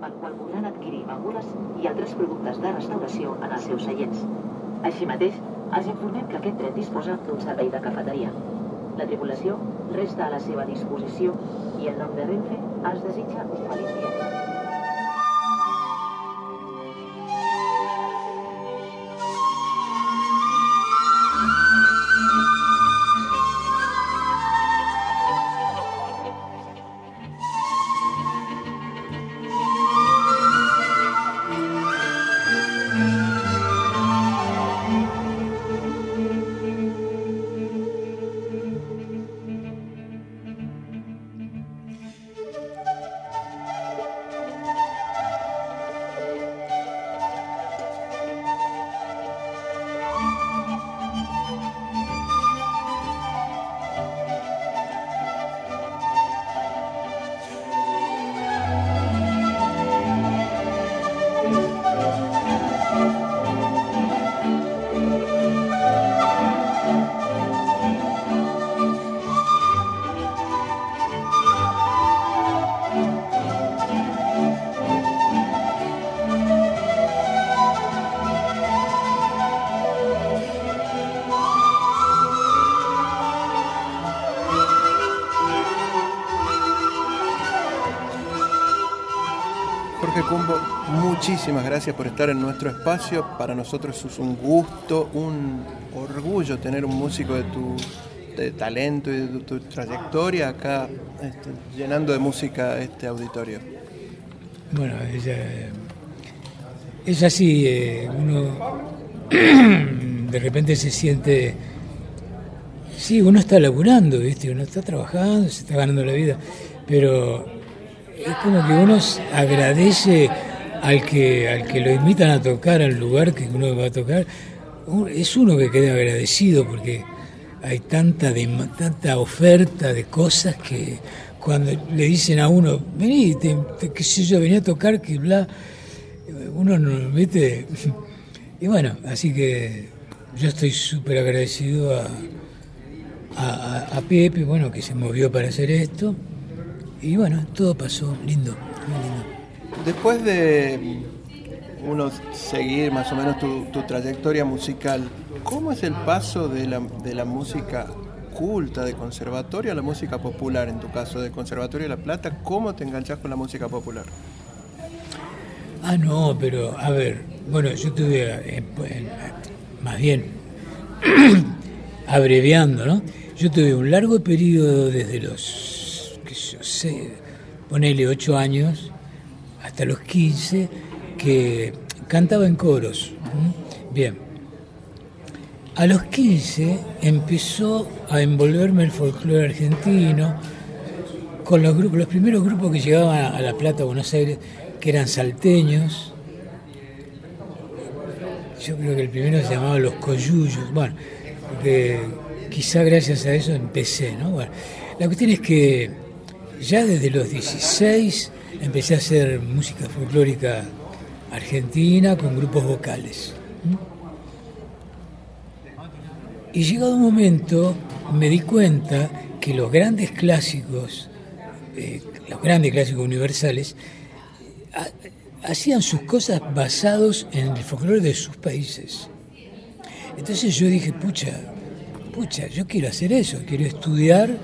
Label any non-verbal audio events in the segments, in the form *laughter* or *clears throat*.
pel qual podran adquirir begudes i altres productes de restauració en els seus seients. Així mateix, els informem que aquest tren disposa d'un servei de cafeteria. La tripulació resta a la seva disposició i en nom de Renfe els desitja un feliç viatge. Cumbo, muchísimas gracias por estar en nuestro espacio. Para nosotros es un gusto, un orgullo tener un músico de tu talento y de tu, trayectoria acá este, llenando de música este auditorio. Bueno, ella, es así, uno *clears throat* de repente se siente, sí, uno está laburando, ¿viste? uno está trabajando, se está ganando la vida, pero es como que uno agradece al que, al que lo invitan a tocar al lugar que uno va a tocar, es uno que queda agradecido porque hay tanta, tanta oferta de cosas que cuando le dicen a uno, vení, te, sé yo, venía a tocar, que bla, uno no mete. *laughs* Y bueno, así que yo estoy súper agradecido a, a, a, Pepe, bueno, que se movió para hacer esto. Y bueno, todo pasó lindo, muy lindo. Después de uno seguir más o menos tu, tu trayectoria musical, ¿cómo es el paso de la, de la música culta, de conservatorio a la música popular, en tu caso, de Conservatorio de La Plata, ¿cómo te enganchas con la música popular? Ah, no, pero a ver, bueno, yo tuve, eh, más bien, *clears throat* abreviando, ¿no? Yo tuve un largo periodo desde los, yo sé, ponele 8 años hasta los 15, que cantaba en coros. Bien. A los 15 empezó a envolverme el folclore argentino con los grupos, los primeros grupos que llegaban a La Plata, Buenos Aires, que eran salteños. Yo creo que el primero se llamaba Los Coyuyos. Bueno, porque quizá gracias a eso empecé, ¿no? Bueno, la cuestión es que ya desde los 16 empecé a hacer música folclórica argentina con grupos vocales. Y llegado un momento me di cuenta que los grandes clásicos, eh, los grandes clásicos universales, ha, hacían sus cosas basados en el folclore de sus países. Entonces yo dije, pucha, pucha, yo quiero hacer eso, quiero estudiar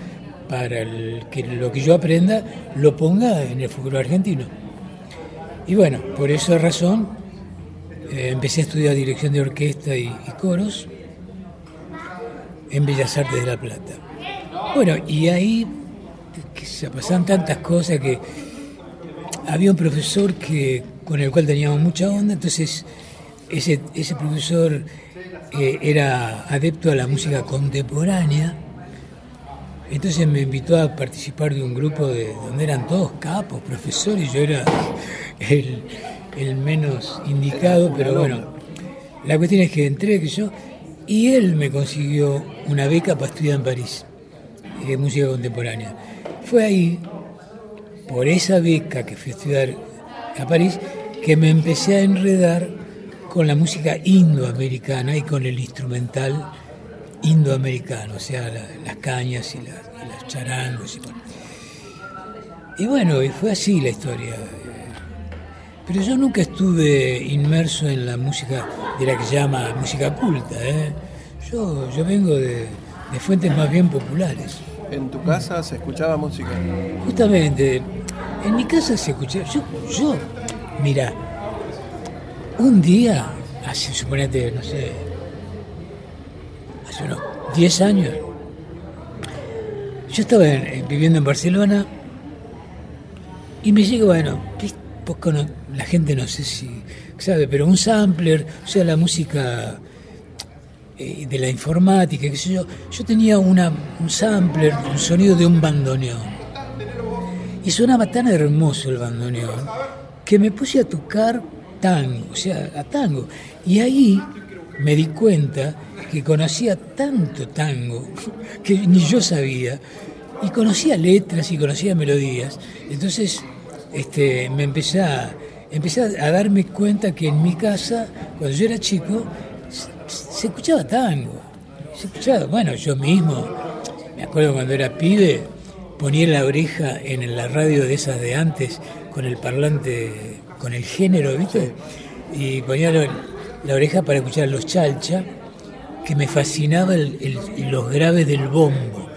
para que lo que yo aprenda lo ponga en el folclore argentino. Y bueno, por esa razón eh, empecé a estudiar dirección de orquesta y, coros en Bellas Artes de La Plata. Bueno, y ahí se pasaban tantas cosas que había un profesor que con el cual teníamos mucha onda, entonces ese, ese profesor eh, era adepto a la música contemporánea, entonces me invitó a participar de un grupo de donde eran todos capos, profesores, yo era el, el menos indicado, pero bueno, la cuestión es que entré, que yo, y él me consiguió una beca para estudiar en París, de música contemporánea. Fue ahí, por esa beca que fui a estudiar a París, que me empecé a enredar con la música indoamericana y con el instrumental indoamericano, o sea, la, las cañas y, la, y las charangos. Y bueno. y bueno, y fue así la historia. Pero yo nunca estuve inmerso en la música de la que se llama música culta. ¿eh? Yo, yo vengo de, de fuentes más bien populares. ¿En tu casa se escuchaba música? Justamente, en mi casa se escuchaba. Yo, yo mira, un día, hace, suponete, no sé, hace unos 10 años, yo estaba viviendo en Barcelona y me llega, bueno, poco la gente no sé si sabe, pero un sampler, o sea, la música eh, de la informática, qué sé yo, yo tenía una, un sampler, un sonido de un bandoneón. Y sonaba tan hermoso el bandoneón que me puse a tocar tango, o sea, a tango. Y ahí me di cuenta que conocía tanto tango *laughs* que ni yo sabía. Y conocía letras y conocía melodías. Entonces este, me empecé a, empecé a darme cuenta que en mi casa, cuando yo era chico, se escuchaba tango. Se escuchaba, bueno, yo mismo, me acuerdo cuando era pibe, ponía la oreja en la radio de esas de antes con el parlante, con el género, ¿viste? Y ponía la, oreja para escuchar los chalcha, que me fascinaba los graves del bombo.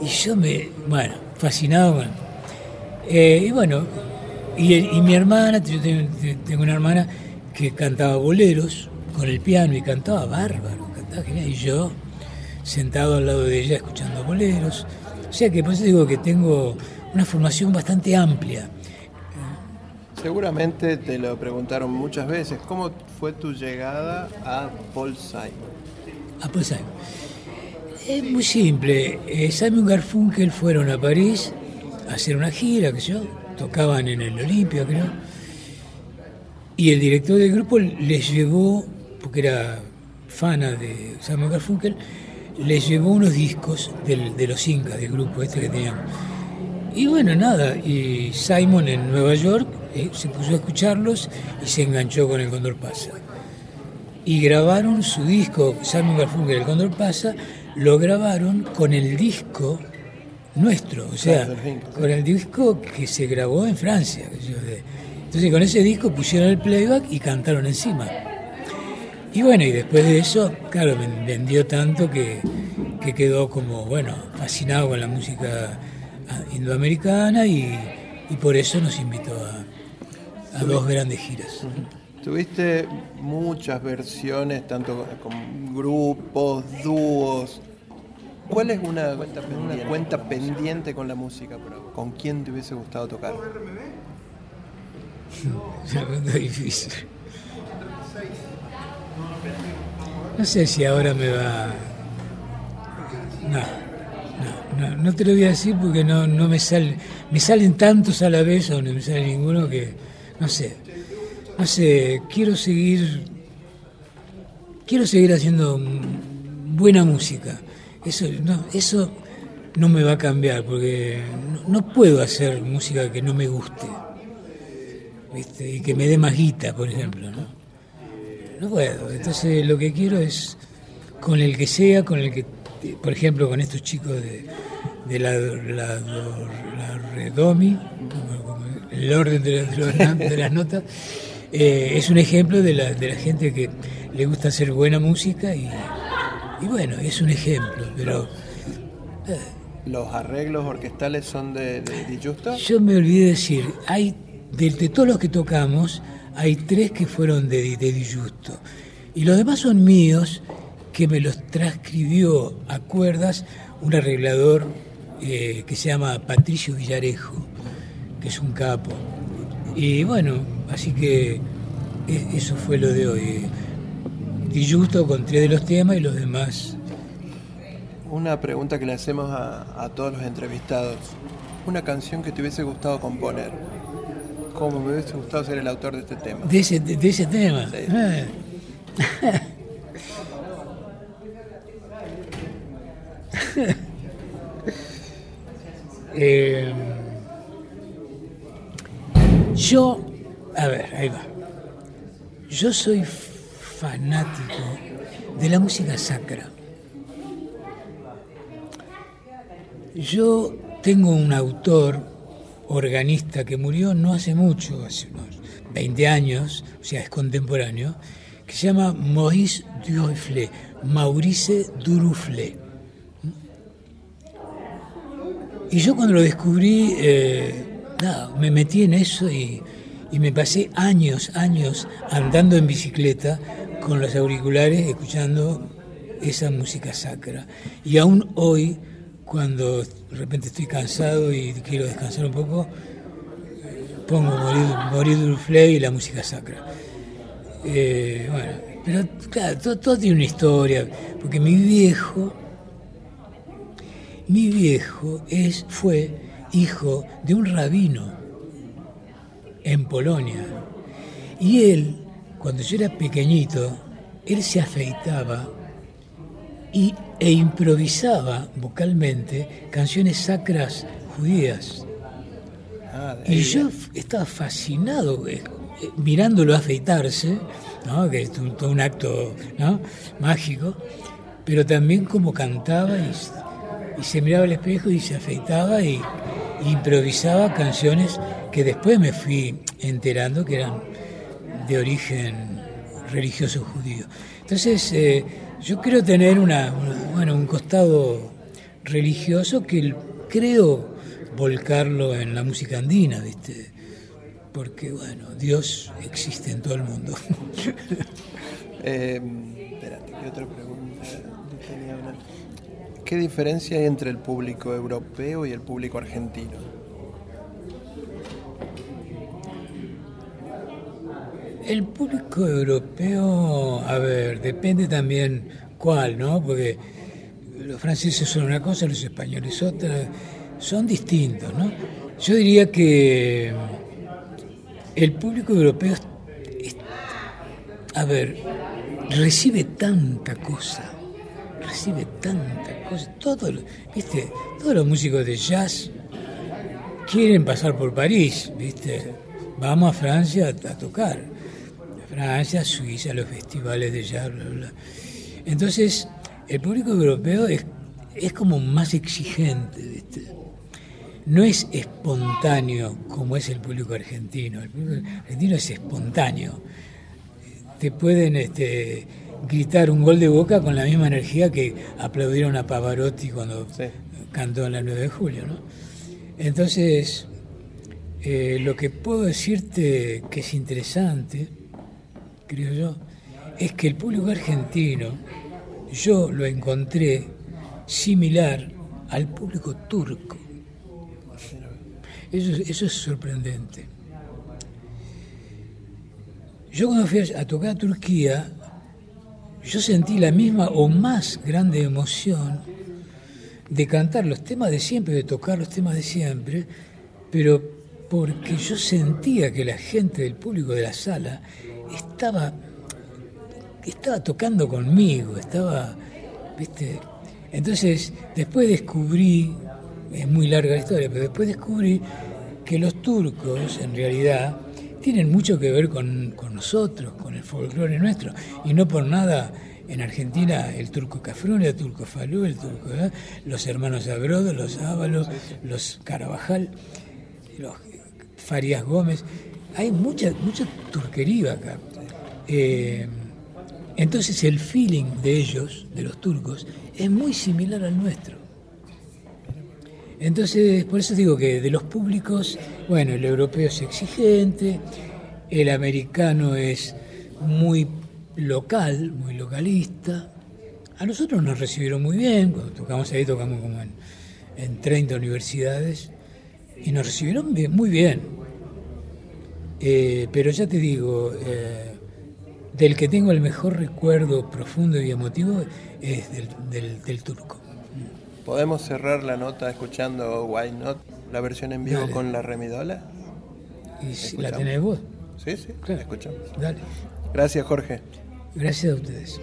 Y yo me, bueno, fascinado. Eh, y bueno, y, mi hermana, yo tengo una hermana que cantaba boleros con el piano y cantaba bárbaro, cantaba genial. Y yo sentado al lado de ella escuchando boleros. O sea que por eso digo que tengo una formación bastante amplia. Seguramente te lo preguntaron muchas veces. ¿Cómo fue tu llegada a Paul Simon? A Paul Simon. Es muy simple. Eh, Simon Garfunkel fueron a París a hacer una gira, que yo, tocaban en el Olimpia, creo y el director del grupo les llevó, porque era fana de Simon Garfunkel, les llevó unos discos de los incas del grupo este que teníamos. Y bueno, nada, y Simon en Nueva York se puso a escucharlos y se enganchó con el Condor Pasa. Y grabaron su disco, Simon Garfunkel, el Condor Pasa, lo grabaron con el disco nuestro, o sea, con el disco que se grabó en Francia. Entonces con ese disco pusieron el playback y cantaron encima. Y bueno, y después de eso, claro, vendió tanto que, quedó como, bueno, fascinado con la música ah, indoamericana y, por eso nos invitó a, dos grandes giras. Tuviste muchas versiones, tanto con grupos, dúos. ¿Cuál es una, una cuenta pendiente con la música? ¿Con quién te hubiese gustado tocar? *laughs* Una difícil. No sé si ahora me va. No, no, no, te lo voy a decir porque no, no me salen. Me salen tantos a la vez o no me sale ninguno que. No sé. No sé, quiero seguir. Quiero seguir haciendo buena música. Eso no, eso no me va a cambiar porque no puedo hacer música que no me guste y que me dé más guita, por ejemplo. ¿no? no puedo. Entonces lo que quiero es con el que sea, con el que, por ejemplo, con estos chicos de, de la, la, Redomi, el orden de, las notas, eh, es un ejemplo de la, de la gente que le gusta hacer buena música y, y bueno, es un ejemplo, pero... Eh. ¿Los arreglos orquestales son de, de, Justo? Yo me olvidé decir, hay de, todos los que tocamos, hay tres que fueron de, de Justo. Y los demás son míos, que me los transcribió a cuerdas un arreglador eh, que se llama Patricio Villarejo, que es un capo. Y bueno, así que e, eso fue lo de hoy. Di Justo con tres de los temas y los demás. Una pregunta que le hacemos a, a todos los entrevistados. Una canción que te hubiese gustado componer. ¿Cómo me hubiese gustado ser el autor de este tema? De ese, de, ese tema. Ah. *laughs* Eh, yo, a ver, ahí va. Yo soy fanático de la música sacra. Yo tengo un autor organista que murió no hace mucho, hace unos 20 años, o sea, es contemporáneo, que se llama Maurice Duruflé, Maurice Duruflé. Y yo cuando lo descubrí, eh, nada, me metí en eso y, y me pasé años, años andando en bicicleta con los auriculares escuchando esa música sacra. Y aún hoy, cuando de repente estoy cansado y quiero descansar un poco, pongo Morir, Morir y la música sacra. Eh, bueno, pero claro, todo, todo, tiene una historia, porque mi viejo, mi viejo es, fue hijo de un rabino en Polonia. Y él, cuando yo era pequeñito, él se afeitaba y, e improvisaba vocalmente canciones sacras judías. Ah, y yo estaba fascinado eh, eh, mirándolo afeitarse, ¿no? que es todo un acto ¿no? mágico, pero también como cantaba y, se miraba al espejo y se afeitaba y, improvisaba canciones que después me fui enterando que eran de origen religioso judío. Entonces, eh, yo quiero tener una, bueno, un costado religioso que creo volcarlo en la música andina, ¿viste? Porque, bueno, Dios existe en todo el mundo. *laughs* eh, espérate, ¿qué otra pregunta? ¿Qué diferencia hay entre el público europeo y el público argentino? El público europeo, a ver, depende también cuál, ¿no? Porque los franceses son una cosa, los españoles otra, son distintos, ¿no? Yo diría que el público europeo, a ver, recibe tanta cosa, recibe tanta cosa, todo, ¿viste? Todos los músicos de jazz quieren pasar por París, ¿viste? Vamos a Francia a tocar Francia, Suiza, los festivales de jazz, bla, bla. Entonces, el público europeo es, es como más exigente, no es espontáneo como es el público argentino. El público argentino es espontáneo. Te pueden este, gritar un gol de boca con la misma energía que aplaudieron a Pavarotti cuando cantó en la 9 de julio. ¿no? Entonces, eh, lo que puedo decirte que es interesante creo yo, es que el público argentino, yo lo encontré similar al público turco. Eso, es sorprendente. Yo cuando fui a tocar a Turquía, yo sentí la misma o más grande emoción de cantar los temas de siempre, de tocar los temas de siempre, pero porque yo sentía que la gente del público de la sala estaba, estaba tocando conmigo, estaba, ¿viste? Entonces, después descubrí, es muy larga la historia, pero después descubrí que los turcos, en realidad, tienen mucho que ver con, nosotros, con el folclore nuestro, y no por nada en Argentina el turco Cafrune, el turco Falú, el turco, ¿eh? los hermanos Abrodo, los Ábalos, los Carabajal, los Farías Gómez, hay mucha, mucha turquería acá. Eh, entonces el feeling de ellos, de los turcos, es muy similar al nuestro. Entonces, por eso digo que de los públicos, bueno, el europeo es exigente, el americano es muy local, muy localista. A nosotros nos recibieron muy bien, cuando tocamos ahí tocamos como en, en 30 universidades, y nos recibieron muy bien. Eh, pero ya te digo, eh, del que tengo el mejor recuerdo profundo y emotivo es del, turco. ¿Podemos cerrar la nota escuchando Why Not, la versión en vivo con la remidola? ¿Y si la tenés vos? Sí, sí, claro. escuchamos. Dale. Gracias, Jorge. Gracias a ustedes.